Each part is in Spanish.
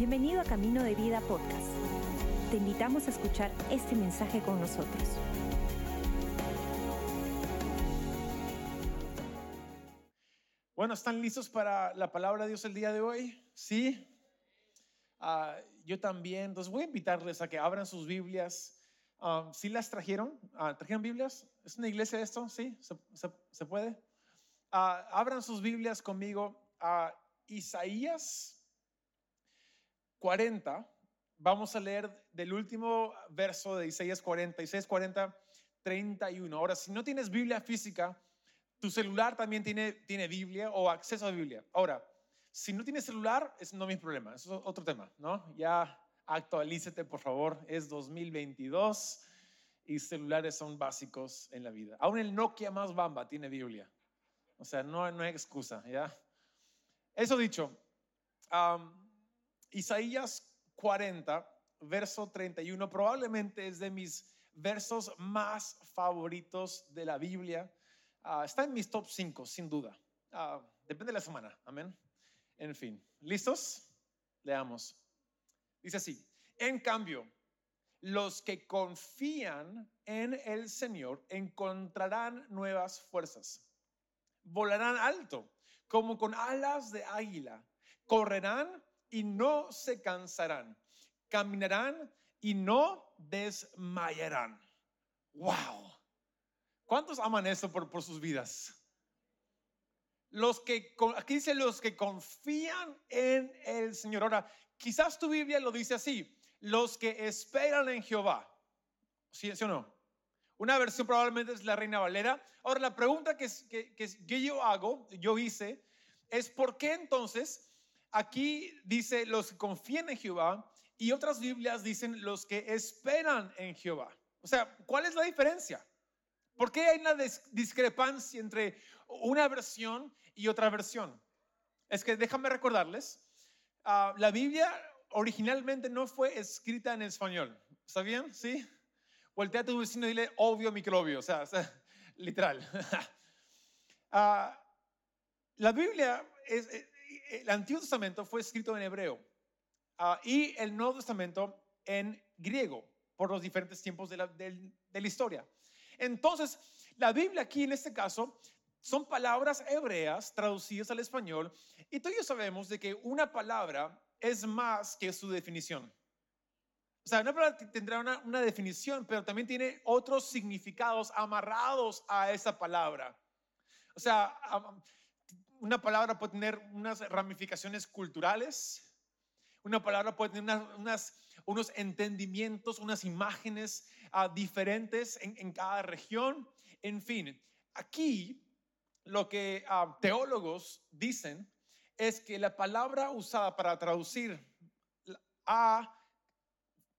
Bienvenido a Camino de Vida Podcast. Te invitamos a escuchar este mensaje con nosotros. Bueno, ¿están listos para la palabra de Dios el día de hoy? Sí. Ah, yo también. Entonces voy a invitarles a que abran sus Biblias. Ah, ¿Sí las trajeron? Ah, ¿Trajeron Biblias? ¿Es una iglesia esto? ¿Sí? ¿Se, puede? abran sus Biblias conmigo a Isaías 40. Vamos a leer del último verso de Isaías 40, Isaías 40, 31. Ahora, si no tienes Biblia física, tu celular también tiene, tiene Biblia o acceso a Biblia. Ahora, si no tienes celular, es no mi problema, es otro tema, ¿no? Ya actualícete, por favor, es 2022 y celulares son básicos en la vida. Aún el Nokia más bamba tiene Biblia. O sea, no, no hay excusa, ¿ya? Eso dicho, Isaías 40, verso 31, probablemente es de mis versos más favoritos de la Biblia Ah, está en mis top 5, sin duda. Ah, depende de la semana. Amén. En fin, ¿listos? Leamos. Dice así, en cambio, los que confían en el Señor encontrarán nuevas fuerzas. Volarán alto, como con alas de águila. Correrán y no se cansarán. Caminarán y no desmayarán. ¡Wow! ¿Cuántos aman eso por, por sus vidas? Los que, aquí dice los que confían en el Señor. Ahora, quizás tu Biblia lo dice así, los que esperan en Jehová. ¿Sí, o no? Una versión probablemente es la Reina Valera. Ahora, la pregunta que, que, que yo hago, yo hice, es ¿por qué entonces aquí dice los que confían en Jehová y otras Biblias dicen los que esperan en Jehová? O sea, ¿cuál es la diferencia? ¿Por qué hay una discrepancia entre una versión y otra versión? Es que déjame recordarles, ah, la Biblia originalmente no fue escrita en español. ¿Está bien? ¿Sí? Voltea a tu vecino y dile obvio microbio, o sea, literal. Ah, la Biblia, es, eh, el Antiguo Testamento fue escrito en hebreo ah, y el Nuevo Testamento en griego por los diferentes tiempos de la, de la historia. Entonces, la Biblia aquí en este caso son palabras hebreas traducidas al español y todos sabemos de que una palabra es más que su definición. O sea, una palabra tendrá una, una, definición, pero también tiene otros significados amarrados a esa palabra. O sea, una palabra puede tener unas ramificaciones culturales, una palabra puede tener unos entendimientos, unas imágenes ah, diferentes en, cada región. En fin, aquí lo que ah, teólogos dicen es que la palabra usada para traducir a,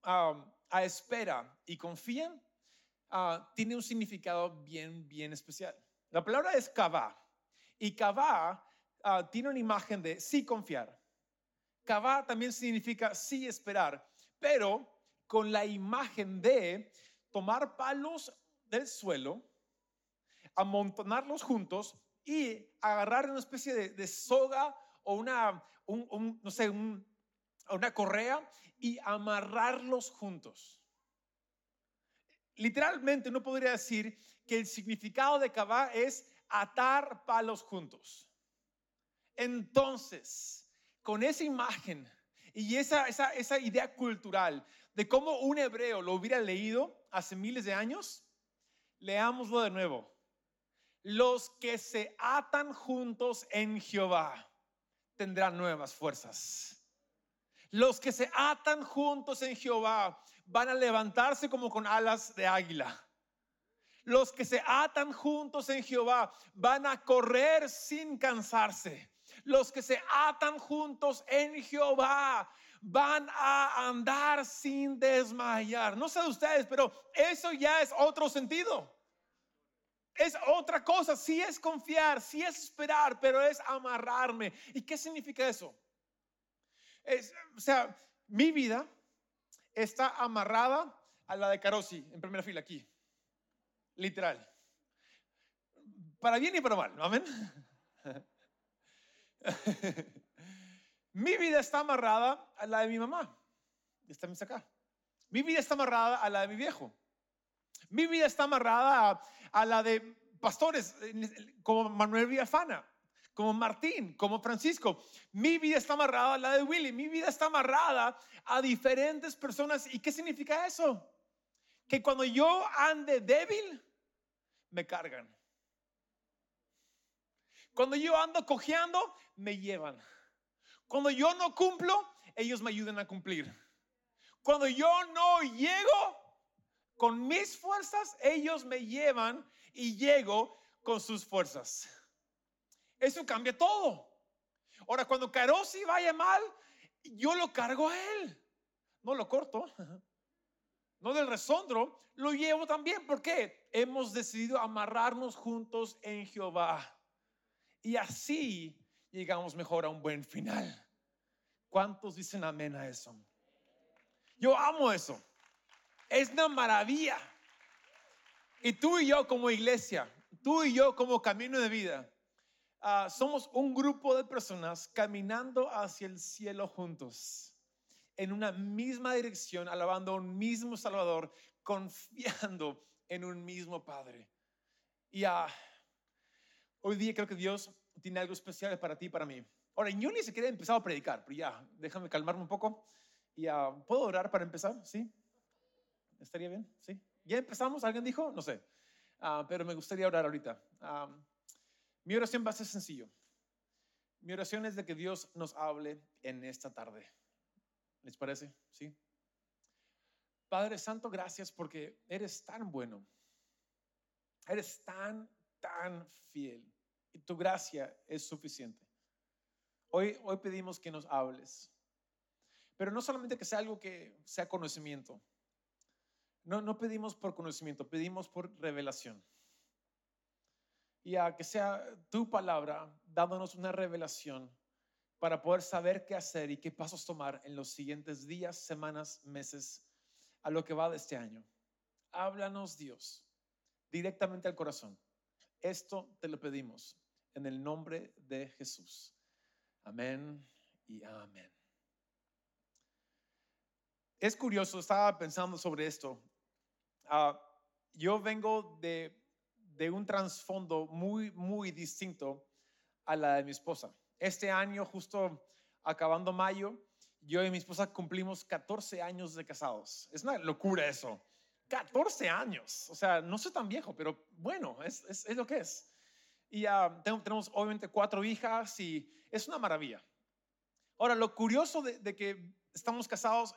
a espera y confían ah, tiene un significado bien, bien especial. La palabra es kavá y kavá tiene una imagen de sí confiar Kavá también significa sí esperar, pero con la imagen de tomar palos del suelo, amontonarlos juntos y agarrar una especie de, soga o una, no sé, una correa y amarrarlos juntos. Literalmente uno podría decir que el significado de Kavá es atar palos juntos. Entonces, con esa imagen y esa, esa, idea cultural de cómo un hebreo lo hubiera leído hace miles de años, leámoslo de nuevo. Los que se atan juntos en Jehová tendrán nuevas fuerzas. Los que se atan juntos en Jehová van a levantarse como con alas de águila. Los que se atan juntos en Jehová van a correr sin cansarse. Los que se atan juntos en Jehová van a andar sin desmayar. No sé de ustedes, pero eso ya es otro sentido. Es otra cosa, sí es confiar, sí es esperar, pero es amarrarme. ¿Y qué significa eso? o sea, mi vida está amarrada a la de Carosi en primera fila aquí. Literal. Para bien y para mal. Amén. Mi vida está amarrada a la de mi mamá. Está acá. Mi vida está amarrada a la de mi viejo. Mi vida está amarrada a, a la de pastores como Manuel Villafana, como Martín, como Francisco. Mi vida está amarrada a la de Willy. Mi vida está amarrada a diferentes personas. ¿Y qué significa eso? Que cuando yo ande débil, me cargan. Cuando yo ando cojeando, me llevan. Cuando yo no cumplo, ellos me ayudan a cumplir. Cuando yo no llego con mis fuerzas, ellos me llevan y llego con sus fuerzas. Eso cambia todo. Ahora, cuando Carosi vaya mal, yo lo cargo a él. No lo corto. No del resondro, lo llevo también. porque Hemos decidido amarrarnos juntos en Jehová. Y así llegamos mejor a un buen final. ¿Cuántos dicen amén a eso? Yo amo eso. Es una maravilla. Y tú y yo como iglesia, tú y yo como camino de vida, ah, somos un grupo de personas caminando hacia el cielo juntos, en una misma dirección, alabando a un mismo Salvador, confiando en un mismo Padre. Y uh, hoy día creo que Dios tiene algo especial para ti y para mí. Ahora, yo ni siquiera he empezado a predicar, pero ya, déjame calmarme un poco. Y uh, ¿Puedo orar para empezar? ¿Sí? ¿Estaría bien? ¿Sí? ¿Ya empezamos? ¿Alguien dijo? No sé. Ah, pero me gustaría orar ahorita. mi oración va a ser sencillo. Mi oración es de que Dios nos hable en esta tarde. ¿Les parece? ¿Sí? Padre Santo, gracias porque eres tan bueno. Eres tan, tan fiel. Y tu gracia es suficiente. Hoy, hoy pedimos que nos hables. Pero no solamente que sea algo que sea conocimiento, no, no pedimos por conocimiento, pedimos por revelación. Y a que sea tu palabra dándonos una revelación para poder saber qué hacer y qué pasos tomar en los siguientes días, semanas, meses, a lo que va de este año. Háblanos Dios directamente al corazón. Esto te lo pedimos en el nombre de Jesús. Amén y amén. Es curioso, estaba pensando sobre esto Ah, yo vengo de, un trasfondo muy, muy distinto a la de mi esposa. Este año, justo acabando mayo, yo y mi esposa cumplimos 14 años de casados. Es una locura eso. 14 años. O sea, no soy tan viejo, pero bueno, es, es, lo que es. Y uh, tenemos obviamente cuatro hijas y es una maravilla. Ahora, lo curioso de, de que estamos casados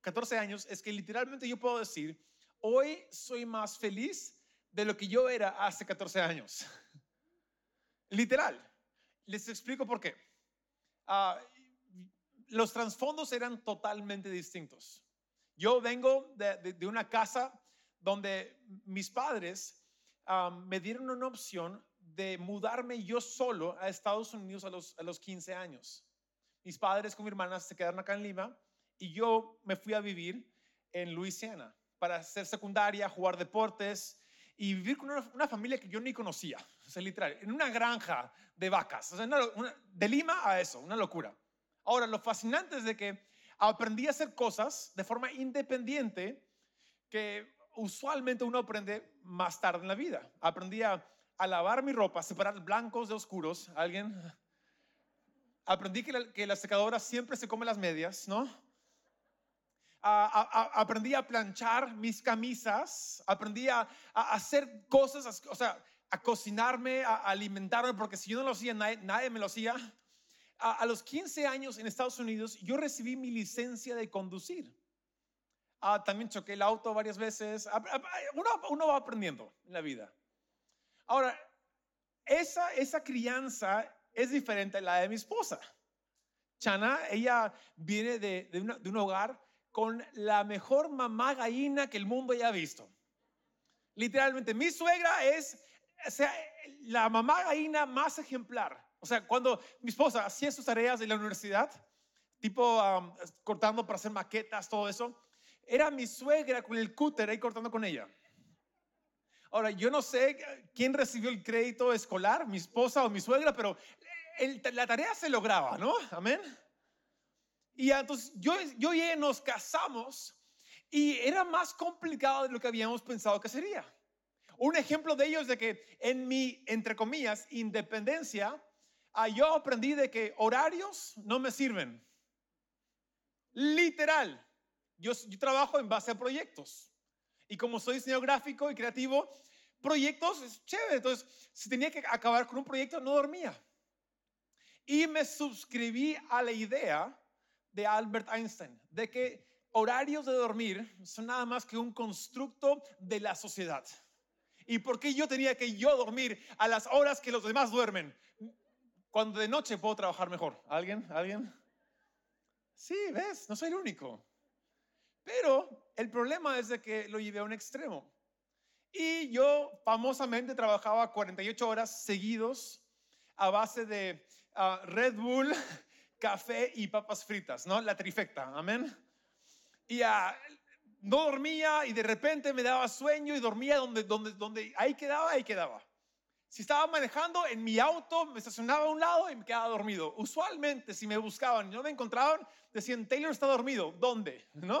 14 años es que literalmente yo puedo decir hoy soy más feliz de lo que yo era hace 14 años. Literal. Les explico por qué. Ah, los trasfondos eran totalmente distintos. Yo vengo de, una casa donde mis padres me dieron una opción de mudarme yo solo a Estados Unidos a los, a los 15 años. Mis padres con mi hermana se quedaron acá en Lima y yo me fui a vivir en Luisiana para hacer secundaria, jugar deportes y vivir con una, familia que yo ni conocía, o sea, literal, en una granja de vacas, o sea, de Lima a eso, una locura. Ahora, lo fascinante es de que aprendí a hacer cosas de forma independiente que usualmente uno aprende más tarde en la vida. Aprendí a, lavar mi ropa, separar blancos de oscuros. ¿Alguien? Aprendí que la, que la secadora siempre se come las medias, ¿no? Aprendí a planchar mis camisas, aprendí a, hacer cosas, o sea, a cocinarme, a, alimentarme, porque si yo no lo hacía, nadie, me lo hacía. A, los 15 años en Estados Unidos, yo recibí mi licencia de conducir. Ah, también choqué el auto varias veces. Uno, uno, va aprendiendo en la vida. Ahora, esa, esa crianza es diferente a la de mi esposa. Chana, ella viene de, de, de un hogar con la mejor mamá gallina que el mundo haya visto. Literalmente, mi suegra es sea, la mamá gallina más ejemplar. O sea, cuando mi esposa hacía sus tareas de la universidad, tipo cortando para hacer maquetas, todo eso, era mi suegra con el cúter ahí cortando con ella. Ahora, yo no sé quién recibió el crédito escolar, mi esposa o mi suegra, pero la tarea se lograba, ¿no? Amén. Y entonces yo, yo y ella nos casamos y era más complicado de lo que habíamos pensado que sería. Un ejemplo de ello es de que en mi, entre comillas, independencia, ah, yo aprendí de que horarios no me sirven. Literal. Yo, yo trabajo en base a proyectos. Y como soy diseñador gráfico y creativo, proyectos es chévere. Entonces, si tenía que acabar con un proyecto, no dormía. Y me suscribí a la idea de Albert Einstein, de que horarios de dormir son nada más que un constructo de la sociedad. ¿Y por qué yo tenía que yo dormir a las horas que los demás duermen? Cuando de noche puedo trabajar mejor. ¿Alguien? ¿Alguien? Sí, ves, no soy el único. Pero el problema es de que lo llevé a un extremo. Y yo famosamente trabajaba 48 horas seguidos a base de ah, Red Bull, café y papas fritas, ¿no? La trifecta, amén. Y uh, no dormía y de repente me daba sueño y dormía donde, donde, donde ahí quedaba, ahí quedaba. Si estaba manejando en mi auto, me estacionaba a un lado y me quedaba dormido. Usualmente, si me buscaban y no me encontraban, decían, Taylor está dormido. ¿Dónde? ¿No?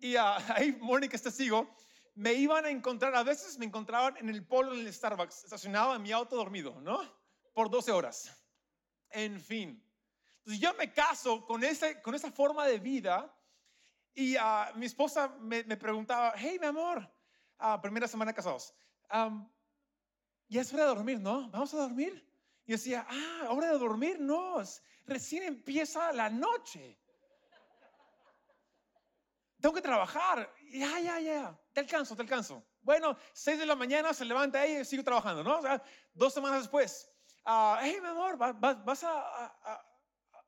Y uh, ahí Mónica es testigo. Me iban a encontrar, a veces me encontraban en el polo en el Starbucks, estacionaba en mi auto dormido, ¿no? Por 12 horas. En fin. Entonces yo me caso con, ese, con esa forma de vida y uh, mi esposa me, me, preguntaba, hey, mi amor, uh, primera semana casados, um, ya es hora de dormir, ¿no? ¿Vamos a dormir? Y decía, ah, hora de dormir, no, recién empieza la noche. Tengo que trabajar. Ya, ya, ya, te alcanzo, te alcanzo. Bueno, seis de la mañana se levanta ella y sigo trabajando, ¿no? O sea, dos semanas después, uh, hey, mi amor, ¿vas, vas a, a,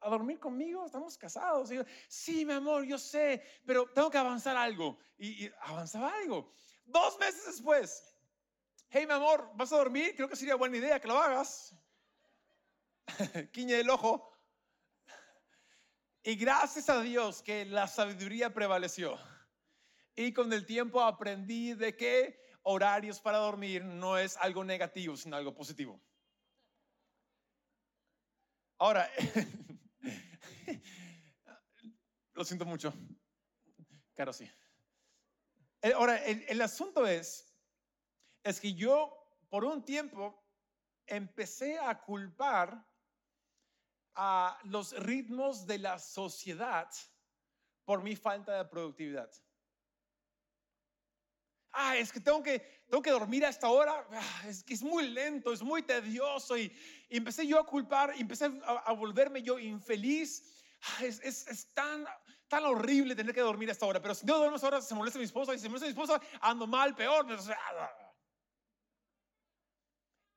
a dormir conmigo, estamos casados. sí, mi amor, yo sé, pero tengo que avanzar algo. Y, avanzaba algo. Dos meses después, hey, mi amor, ¿vas a dormir? Creo que sería buena idea que lo hagas. Quiñe el ojo. Y gracias a Dios que la sabiduría prevaleció. Y con el tiempo aprendí de que horarios para dormir no es algo negativo, sino algo positivo. Ahora, Lo siento mucho. Claro, sí. Eh, ahora, el, asunto es, es que yo por un tiempo empecé a culpar a los ritmos de la sociedad por mi falta de productividad. Ah, es que tengo que, tengo que dormir a esta hora, ah, es que es muy lento, es muy tedioso y, empecé yo a culpar, empecé a, a volverme yo infeliz es, tan, horrible tener que dormir a esta hora, pero si no duermo a esta hora se molesta mi esposa y si se molesta mi esposa ando mal, peor.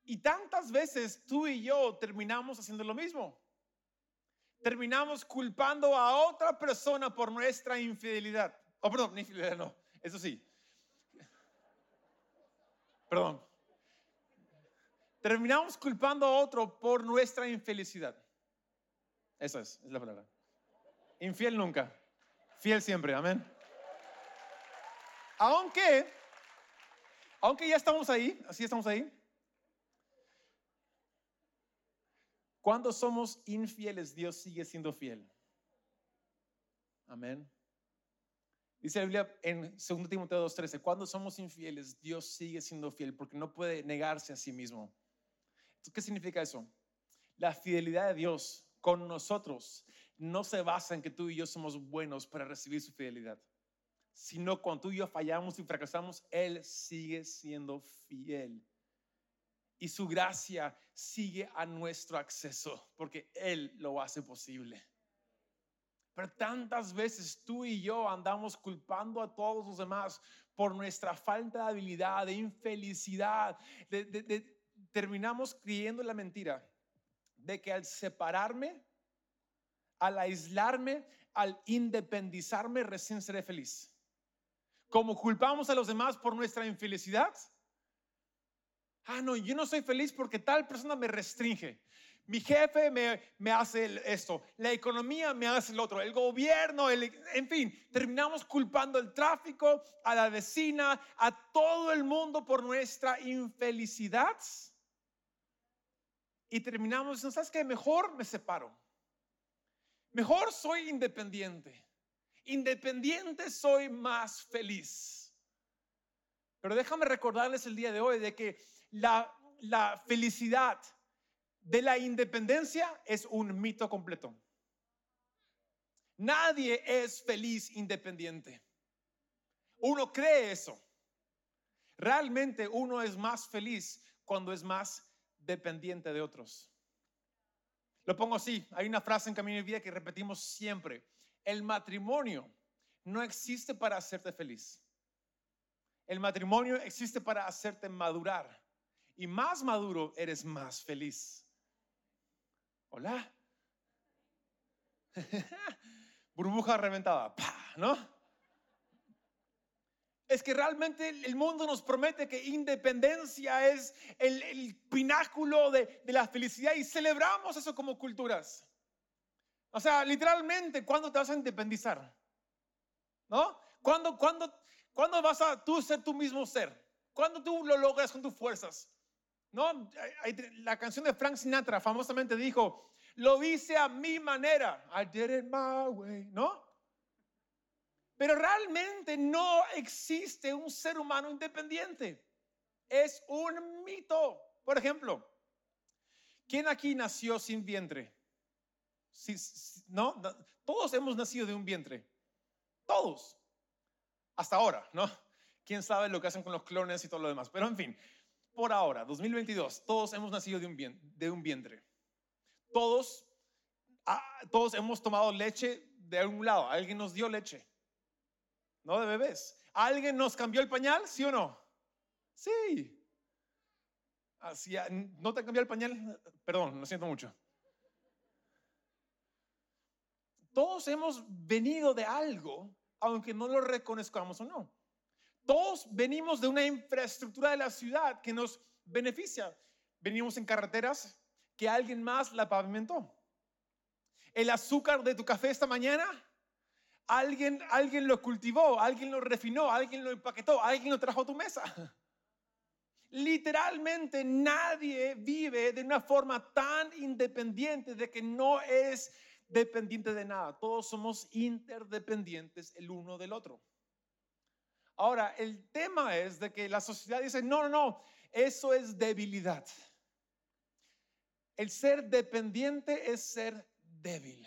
Y tantas veces tú y yo terminamos haciendo lo mismo. Terminamos culpando a otra persona por nuestra infidelidad. Oh, perdón, infidelidad no, eso sí. Perdón. Terminamos culpando a otro por nuestra infelicidad. Esa es, es la palabra. Infiel nunca. Fiel siempre. Amén. Aunque, aunque ya estamos ahí, así estamos ahí. Cuando somos infieles, Dios sigue siendo fiel. Amén. Dice la Biblia en 2 Timoteo 2:13, cuando somos infieles, Dios sigue siendo fiel porque no puede negarse a sí mismo. ¿Qué significa eso? La fidelidad de Dios con nosotros no se basa en que tú y yo somos buenos para recibir su fidelidad, sino cuando tú y yo fallamos y fracasamos, Él sigue siendo fiel. Y su gracia sigue a nuestro acceso, porque Él lo hace posible. Pero tantas veces tú y yo andamos culpando a todos los demás por nuestra falta de habilidad, de infelicidad. terminamos creyendo la mentira de que al separarme al aislarme, al independizarme, recién seré feliz. Como culpamos a los demás por nuestra infelicidad. Ah, no, yo no soy feliz porque tal persona me restringe. Mi jefe me, hace esto, la economía me hace el otro, el gobierno, en fin, terminamos culpando el tráfico, a la vecina, a todo el mundo por nuestra infelicidad. Y terminamos ¿sabes qué? Mejor me separo Mejor soy independiente. Independiente soy más feliz. Pero déjame recordarles el día de hoy de que la, felicidad de la independencia es un mito completo. Nadie es feliz independiente. Uno cree eso. Realmente uno es más feliz cuando es más dependiente de otros. Lo pongo así, hay una frase en Camino de Vida que repetimos siempre. El matrimonio no existe para hacerte feliz. El matrimonio existe para hacerte madurar. Y más maduro eres más feliz. Hola. Burbuja reventada, ¿no? Es que realmente el mundo nos promete que independencia es el, pináculo de, la felicidad y celebramos eso como culturas. O sea, literalmente, ¿cuándo te vas a independizar? ¿No? ¿Cuándo, cuándo, ¿Cuándo vas a tú ser tu mismo ser? ¿Cuándo tú lo logras con tus fuerzas? ¿No? La canción de Frank Sinatra famosamente dijo, lo hice a mi manera. I did it my way, ¿no? Pero realmente no existe un ser humano independiente. Es un mito. Por ejemplo, ¿quién aquí nació sin vientre? ¿No? Todos hemos nacido de un vientre. Todos. Hasta ahora, ¿no? ¿Quién sabe lo que hacen con los clones y todo lo demás? Pero en fin, por ahora, 2022, todos hemos nacido de un, de un vientre. Todos, ah, todos hemos tomado leche de algún lado. Alguien nos dio leche no de bebés. ¿Alguien nos cambió el pañal? ¿Sí o no? Sí. Así, ¿No te cambió el pañal? Perdón, lo siento mucho. Todos hemos venido de algo, aunque no lo reconozcamos o no. Todos venimos de una infraestructura de la ciudad que nos beneficia. Venimos en carreteras que alguien más la pavimentó. El azúcar de tu café esta mañana Alguien, alguien lo cultivó, alguien lo refinó, alguien lo empaquetó, alguien lo trajo a tu mesa. Literalmente nadie vive de una forma tan independiente de que no es dependiente de nada. Todos somos interdependientes el uno del otro. Ahora, el tema es de que la sociedad dice, no, no, no, eso es debilidad. El ser dependiente es ser débil.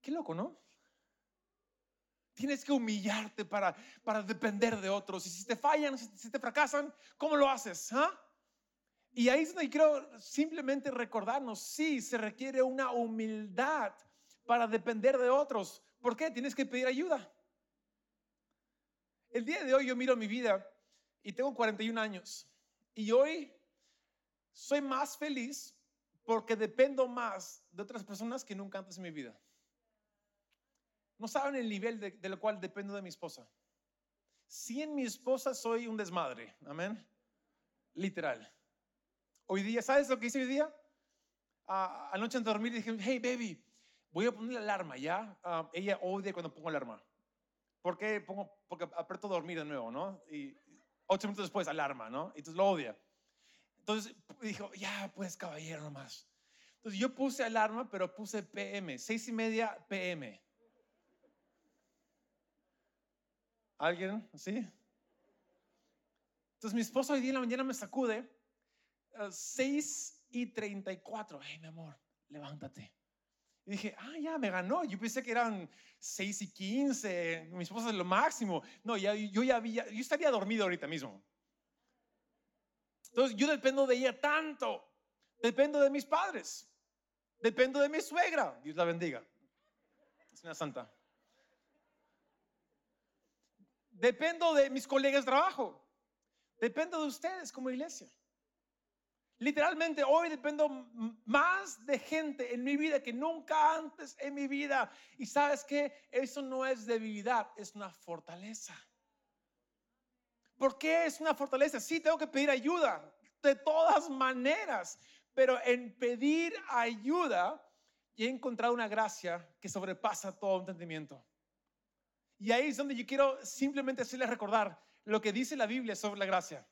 Qué loco, ¿no? Tienes que humillarte para, para depender de otros. Y si te fallan, si te fracasan, ¿cómo lo haces? Ah? Y ahí es donde quiero simplemente recordarnos, sí, se requiere una humildad para depender de otros. ¿Por qué? Tienes que pedir ayuda. El día de hoy yo miro mi vida y tengo 41 años. Y hoy soy más feliz porque dependo más de otras personas que nunca antes en mi vida. No saben el nivel de, lo cual dependo de mi esposa. en mi esposa soy un desmadre. Amén. Literal. Hoy día, ¿sabes lo que hice hoy día? Ah, anoche antes de dormir dije, hey baby, voy a poner la alarma, ¿ya? Ah, ella odia cuando pongo la alarma. ¿Por qué pongo? Porque aprieto dormir de nuevo, ¿no? Y ocho minutos después, alarma, ¿no? Y entonces lo odia. Entonces dijo, ya, pues caballero nomás. Entonces yo puse alarma, pero puse PM, seis y media PM. ¿Alguien? ¿Sí? Entonces mi esposo hoy día en la mañana me sacude, 6 eh, y 34. Hey, mi amor, levántate. Y dije, ah, ya me ganó. Yo pensé que eran 6 y 15. Mi esposa es lo máximo. No, ya, yo ya había, yo estaría dormido ahorita mismo. Entonces yo dependo de ella tanto. Dependo de mis padres. Dependo de mi suegra. Dios la bendiga. Es una santa. Dependo de mis colegas de trabajo. Dependo de ustedes como iglesia. Literalmente hoy dependo más de gente en mi vida que nunca antes en mi vida. Y sabes que eso no es debilidad, es una fortaleza. ¿Por qué es una fortaleza? Sí, tengo que pedir ayuda de todas maneras, pero en pedir ayuda he encontrado una gracia que sobrepasa todo entendimiento. Y ahí es donde yo quiero simplemente hacerles recordar lo que dice la Biblia sobre la gracia.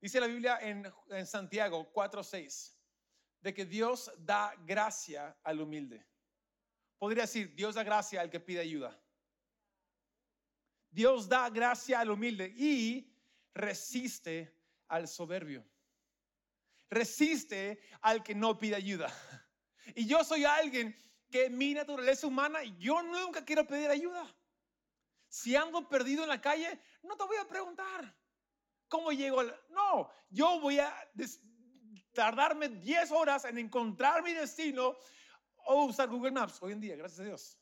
Dice la Biblia en, Santiago 4:6 de que Dios da gracia al humilde. podría decir, Dios da gracia al que pide ayuda. Dios da gracia al humilde y resiste al soberbio. Resiste al que no pide ayuda. Y yo soy alguien mi naturaleza humana, yo nunca quiero pedir ayuda. Si ando perdido en la calle, no te voy a preguntar cómo llego. Al... No, yo voy a tardarme 10 horas en encontrar mi destino o usar Google Maps hoy en día, gracias a Dios.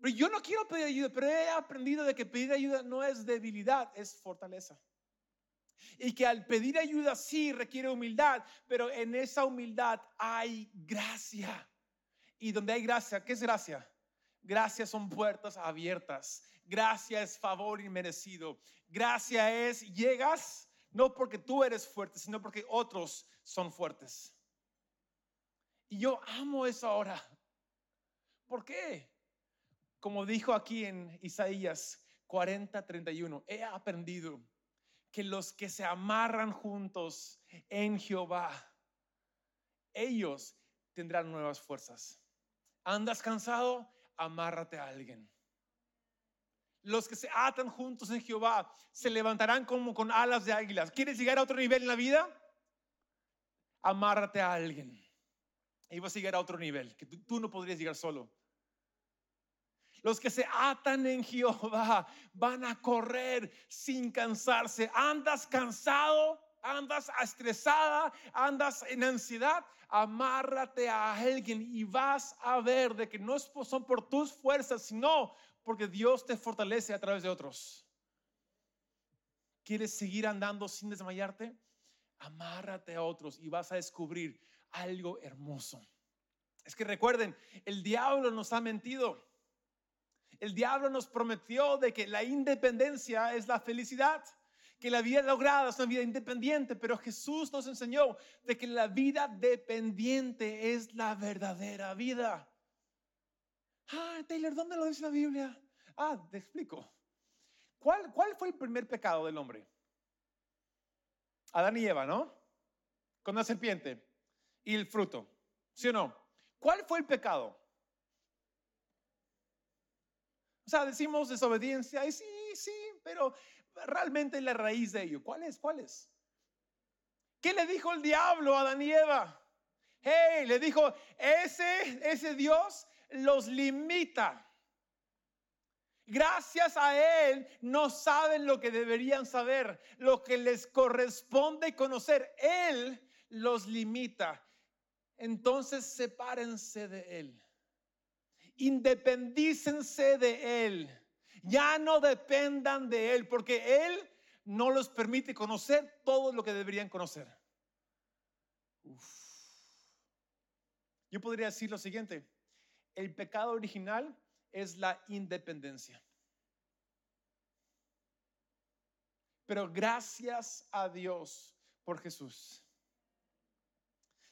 Pero yo no quiero pedir ayuda, pero he aprendido de que pedir ayuda no es debilidad, es fortaleza. Y que al pedir ayuda sí requiere humildad, pero en esa humildad hay gracia. Y donde hay gracia, ¿qué es gracia? Gracia son puertas abiertas. Gracia es favor inmerecido. Gracia es llegas no porque tú eres fuerte, sino porque otros son fuertes. Y yo amo esa hora. ¿Por qué? Como dijo aquí en Isaías 40, 31, he aprendido que los que se amarran juntos en Jehová, ellos tendrán nuevas fuerzas. ¿Andas cansado? Amárrate a alguien. Los que se atan juntos en Jehová se levantarán como con alas de águilas. ¿Quieres llegar a otro nivel en la vida? Amárrate a alguien. Y vas a llegar a otro nivel que tú, no podrías llegar solo. Los que se atan en Jehová van a correr sin cansarse. Andas cansado, andas estresada, andas en ansiedad. Amárrate a alguien y vas a ver de que no son por tus fuerzas, sino porque Dios te fortalece a través de otros. ¿Quieres seguir andando sin desmayarte? Amárrate a otros y vas a descubrir algo hermoso. Es que recuerden, el diablo nos ha mentido. El diablo nos prometió de que la independencia es la felicidad, que la vida lograda es una vida independiente, pero Jesús nos enseñó de que la vida dependiente es la verdadera vida. Ah, Taylor, ¿dónde lo dice la Biblia? Ah, te explico. ¿Cuál, ¿Cuál fue el primer pecado del hombre? Adán y Eva, ¿no? Con la serpiente y el fruto. ¿Sí o no? ¿Cuál fue el pecado? O sea, decimos desobediencia, y sí, sí, pero realmente la raíz de ello, ¿cuál es? ¿Cuál es? ¿Qué le dijo el diablo a Adán y Eva? Hey, le dijo, ese, ese Dios los limita. Gracias a Él no saben lo que deberían saber, lo que les corresponde conocer. Él los limita. Entonces sepárense de Él independícense de Él. Ya no dependan de Él, porque Él no los permite conocer todo lo que deberían conocer. Yo podría decir lo siguiente, el pecado original es la independencia. Pero gracias a Dios por Jesús.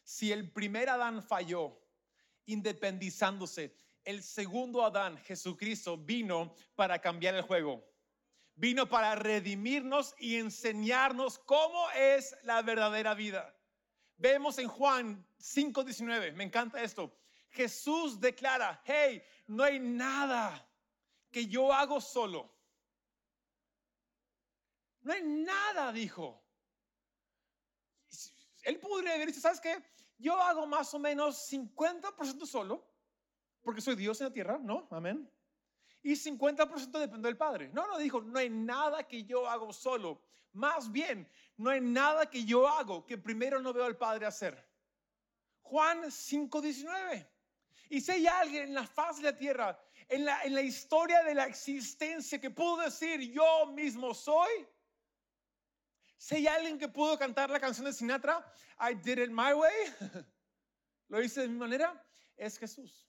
Si el primer Adán falló, independizándose, el segundo Adán, Jesucristo, vino para cambiar el juego. Vino para redimirnos y enseñarnos cómo es la verdadera vida. Vemos en Juan 5:19, me encanta esto. Jesús declara, hey, no hay nada que yo hago solo. No hay nada, dijo. Él podría haber dicho, ¿sabes qué? Yo hago más o menos 50% solo porque soy Dios en la tierra, ¿no? Amén. Y 50% depende del Padre. No, no, dijo, no hay nada que yo hago solo. Más bien, no hay nada que yo hago que primero no veo al Padre hacer. Juan 5:19. Y si hay alguien en la faz de la tierra, en la, en la historia de la existencia que pudo decir, yo mismo soy, si hay alguien que pudo cantar la canción de Sinatra, I did it my way, lo hice de mi manera, es Jesús.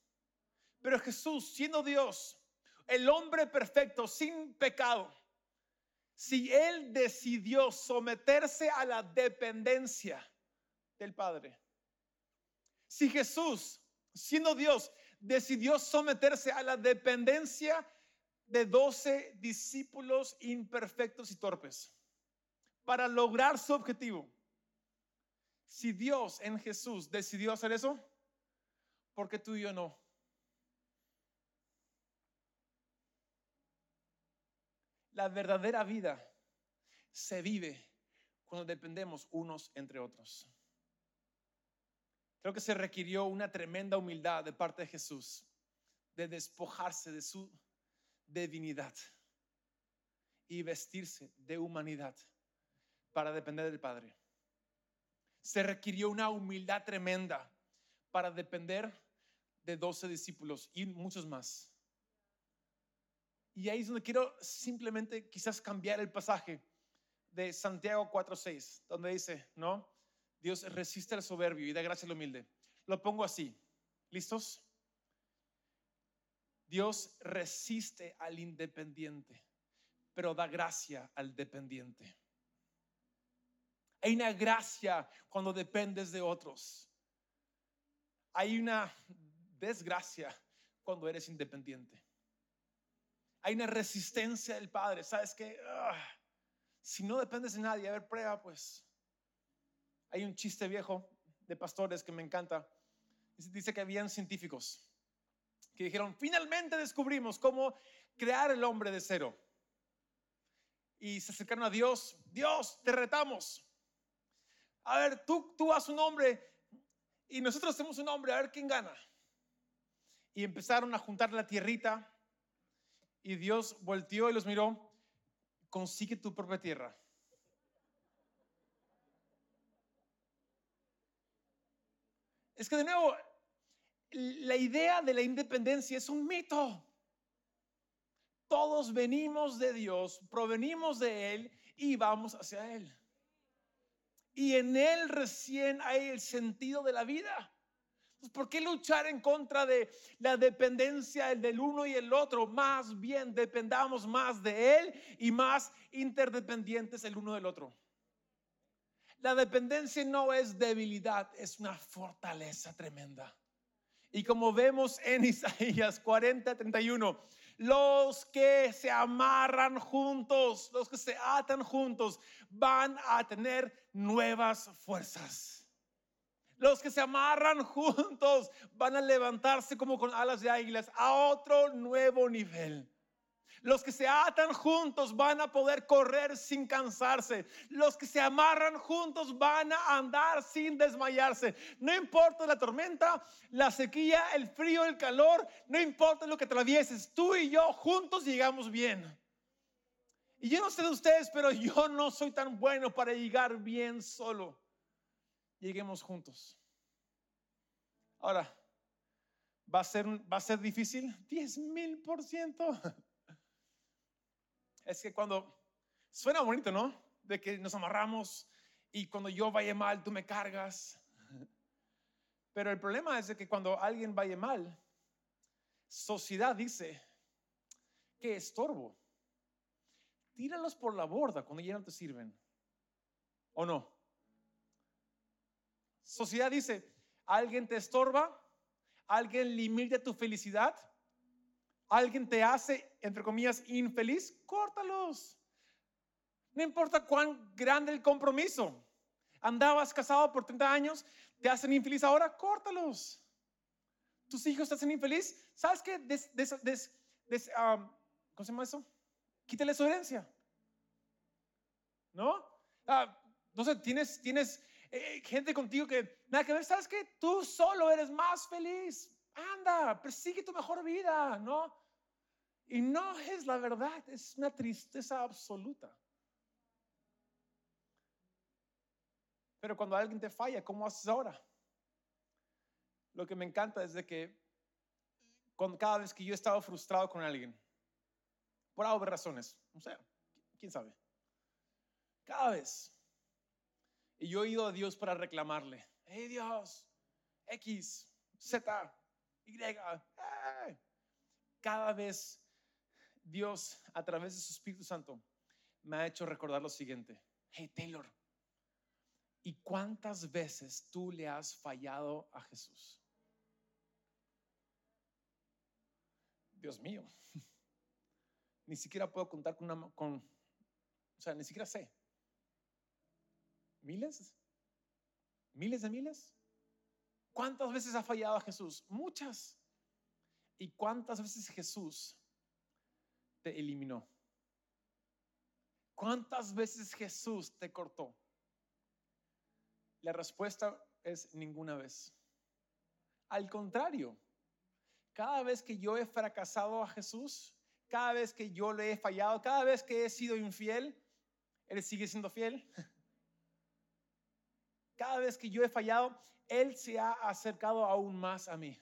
Pero Jesús, siendo Dios, el hombre perfecto, sin pecado, si Él decidió someterse a la dependencia del Padre, si Jesús, siendo Dios, decidió someterse a la dependencia de doce discípulos imperfectos y torpes para lograr su objetivo, si Dios en Jesús decidió hacer eso, porque tú y yo no? La verdadera vida se vive cuando dependemos unos entre otros. Creo que se requirió una tremenda humildad de parte de Jesús de despojarse de su divinidad y vestirse de humanidad para depender del Padre. Se requirió una humildad tremenda para depender de doce discípulos y muchos más. Y ahí es donde quiero simplemente quizás cambiar el pasaje de Santiago 4:6, donde dice, ¿no? Dios resiste al soberbio y da gracia al humilde. Lo pongo así. ¿Listos? Dios resiste al independiente, pero da gracia al dependiente. Hay una gracia cuando dependes de otros. Hay una desgracia cuando eres independiente. Hay una resistencia del Padre. ¿Sabes qué? Ah, si no dependes de nadie, a ver, prueba, pues. Hay un chiste viejo de pastores que me encanta. Dice que habían científicos que dijeron, finalmente descubrimos cómo crear el hombre de cero. Y se acercaron a Dios, Dios, te retamos. A ver, tú, tú haz un hombre y nosotros hacemos un hombre, a ver quién gana. Y empezaron a juntar la tierrita y Dios volteó y los miró, consigue tu propia tierra. Es que de nuevo, la idea de la independencia es un mito. Todos venimos de Dios, provenimos de Él y vamos hacia Él. Y en Él recién hay el sentido de la vida. ¿Por qué luchar en contra de la dependencia del uno y el otro? Más bien dependamos más de Él y más interdependientes el uno del otro. La dependencia no es debilidad, es una fortaleza tremenda. Y como vemos en Isaías 40, 31, los que se amarran juntos, los que se atan juntos, van a tener nuevas fuerzas. Los que se amarran juntos van a levantarse como con alas de águilas a otro nuevo nivel. Los que se atan juntos van a poder correr sin cansarse. Los que se amarran juntos van a andar sin desmayarse. No importa la tormenta, la sequía, el frío, el calor, no importa lo que atravieses, tú y yo juntos llegamos bien. Y yo no sé de ustedes, pero yo no soy tan bueno para llegar bien solo. Lleguemos juntos. Ahora, ¿va a ser, va a ser difícil? 10 mil por ciento es que cuando suena bonito, ¿no? De que nos amarramos y cuando yo vaya mal, tú me cargas. Pero el problema es de que cuando alguien vaya mal, sociedad dice que estorbo. Tíralos por la borda cuando ya no te sirven. ¿O no? Sociedad dice, alguien te estorba, alguien limita tu felicidad, alguien te hace, entre comillas, infeliz, córtalos. No importa cuán grande el compromiso. Andabas casado por 30 años, te hacen infeliz ahora, córtalos. Tus hijos te hacen infeliz, ¿sabes qué? ¿Cómo se llama eso? Quítale su herencia. ¿No? Ah, no sé, tienes, tienes eh, gente contigo que nada que ver, ¿sabes qué? Tú solo eres más feliz anda, persigue tu mejor vida, ¿no? Y no es la verdad, es una tristeza absoluta. Pero cuando alguien te falla, ¿cómo haces ahora? Lo que me encanta es de que con cada vez que yo he estado frustrado con alguien, por algunas razones, o sea, quién sabe, cada vez, y yo he ido a Dios para reclamarle, hey Dios, X, Z, y, cada vez Dios a través de su Espíritu Santo me ha hecho recordar lo siguiente. Hey Taylor, ¿y cuántas veces tú le has fallado a Jesús? Dios mío, ni siquiera puedo contar con una, con, o sea, ni siquiera sé. ¿Miles? ¿Miles de miles? ¿Cuántas veces ha fallado a Jesús? Muchas. ¿Y cuántas veces Jesús te eliminó? ¿Cuántas veces Jesús te cortó? La respuesta es ninguna vez. Al contrario, cada vez que yo he fracasado a Jesús, cada vez que yo le he fallado, cada vez que he sido infiel, Él sigue siendo fiel. Cada vez que yo he fallado, Él se ha acercado aún más a mí.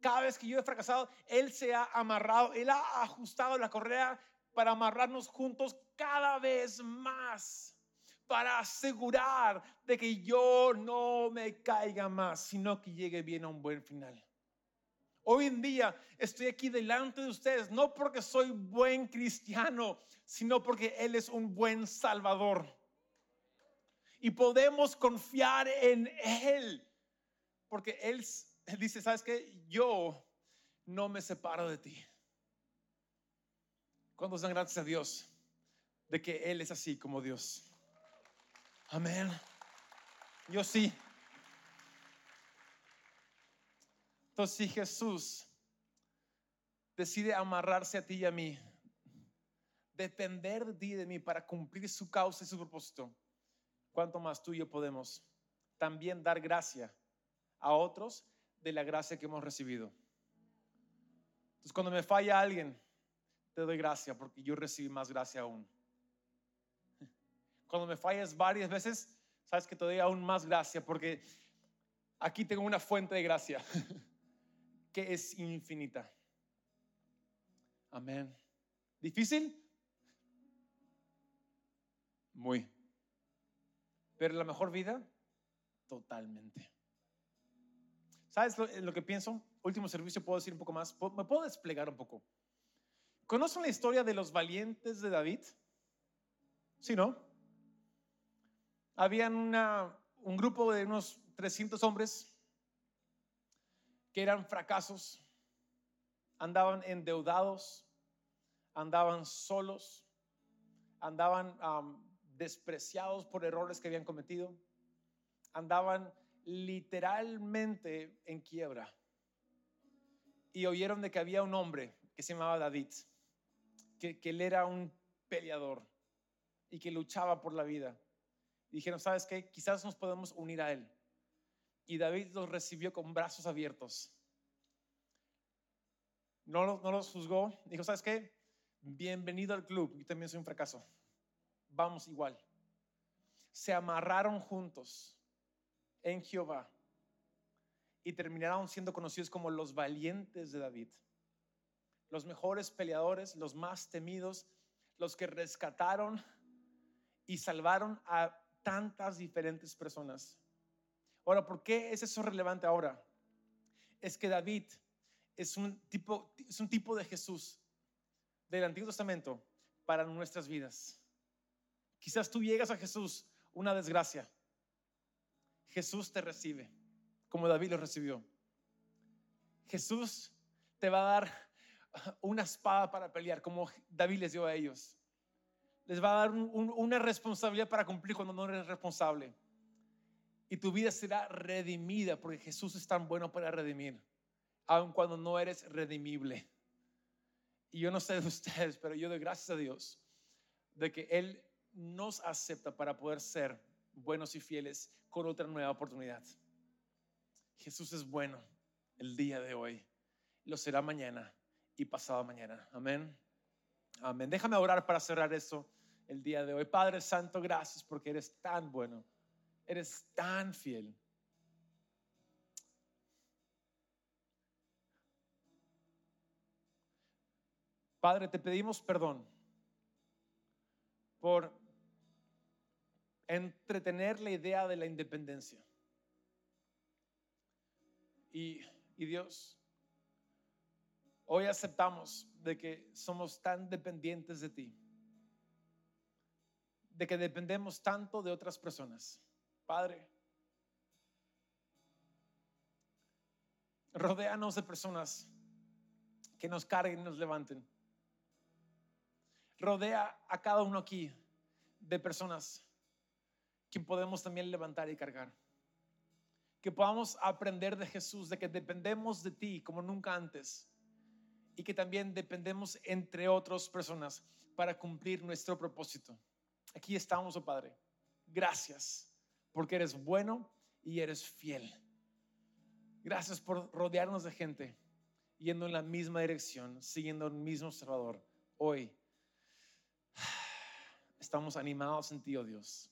Cada vez que yo he fracasado, Él se ha amarrado, Él ha ajustado la correa para amarrarnos juntos cada vez más, para asegurar de que yo no me caiga más, sino que llegue bien a un buen final. Hoy en día estoy aquí delante de ustedes, no porque soy buen cristiano, sino porque Él es un buen salvador. Y podemos confiar en Él, porque Él dice, ¿sabes qué? Yo no me separo de ti. ¿Cuántos dan gracias a Dios de que Él es así como Dios? Amén. Yo sí. Entonces, si Jesús decide amarrarse a ti y a mí, depender de ti y de mí para cumplir su causa y su propósito, ¿cuánto más tú y yo podemos también dar gracia a otros de la gracia que hemos recibido? Entonces, cuando me falla alguien, te doy gracia porque yo recibí más gracia aún. Cuando me fallas varias veces, sabes que te doy aún más gracia porque aquí tengo una fuente de gracia que es infinita. Amén. ¿Difícil? Muy. Pero la mejor vida, totalmente. ¿Sabes lo, lo, que pienso? Último servicio, puedo decir un poco más. ¿Me puedo desplegar un poco? ¿Conocen la historia de los valientes de David? ¿Sí, no? Habían un grupo de unos 300 hombres que eran fracasos, andaban endeudados, andaban solos, andaban despreciados por errores que habían cometido, andaban literalmente en quiebra. Y oyeron de que había un hombre que se llamaba David que, él era un peleador y que luchaba por la vida. dijeron, ¿sabes qué? Quizás nos podemos unir a él. Y David los recibió con brazos abiertos. No no los juzgó. Dijo, ¿sabes qué? Bienvenido al club. Yo también soy un fracaso. Vamos igual. Se amarraron juntos en Jehová y terminaron siendo conocidos como los valientes de David los mejores peleadores, los más temidos, los que rescataron y salvaron a tantas diferentes personas. Ahora, ¿por qué es eso relevante ahora? Es que David es un tipo, es un tipo de Jesús del Antiguo Testamento para nuestras vidas. Quizás tú llegas a Jesús una desgracia. Jesús te recibe como David lo recibió. Jesús te va a dar una espada para pelear, como David les dio a ellos. Les va a dar una responsabilidad para cumplir cuando no eres responsable. Y tu vida será redimida porque Jesús es tan bueno para redimir, aun cuando no eres redimible. Y yo no sé de ustedes, pero yo doy gracias a Dios de que Él nos acepta para poder ser buenos y fieles con otra nueva oportunidad. Jesús es bueno el día de hoy, lo será mañana y pasado mañana. Amén. Amén. Déjame orar para cerrar eso el día de hoy. Padre Santo, gracias porque eres tan bueno. Eres tan fiel. Padre, te pedimos perdón por entretener la idea de la independencia. Y, y Dios, Hoy aceptamos de que somos tan dependientes de ti, de que dependemos tanto de otras personas. Padre, rodéanos de personas que nos carguen y nos levanten. Rodea a cada uno aquí de personas que podemos también levantar y cargar. Que podamos aprender de Jesús, de que dependemos de ti como nunca antes y que también dependemos entre otras personas. para cumplir nuestro propósito. Aquí estamos, oh Padre. Gracias porque eres bueno y eres fiel. Gracias por rodearnos de gente yendo en la misma dirección, siguiendo el mismo Salvador. Hoy estamos animados en ti, oh Dios.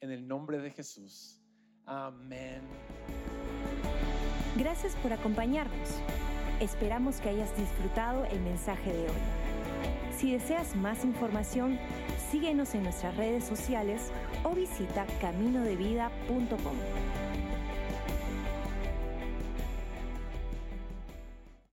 En el nombre de Jesús. Amén. Gracias por acompañarnos. Esperamos que hayas disfrutado el mensaje de hoy. Si deseas más información, síguenos en nuestras redes sociales o visita caminodevida.com.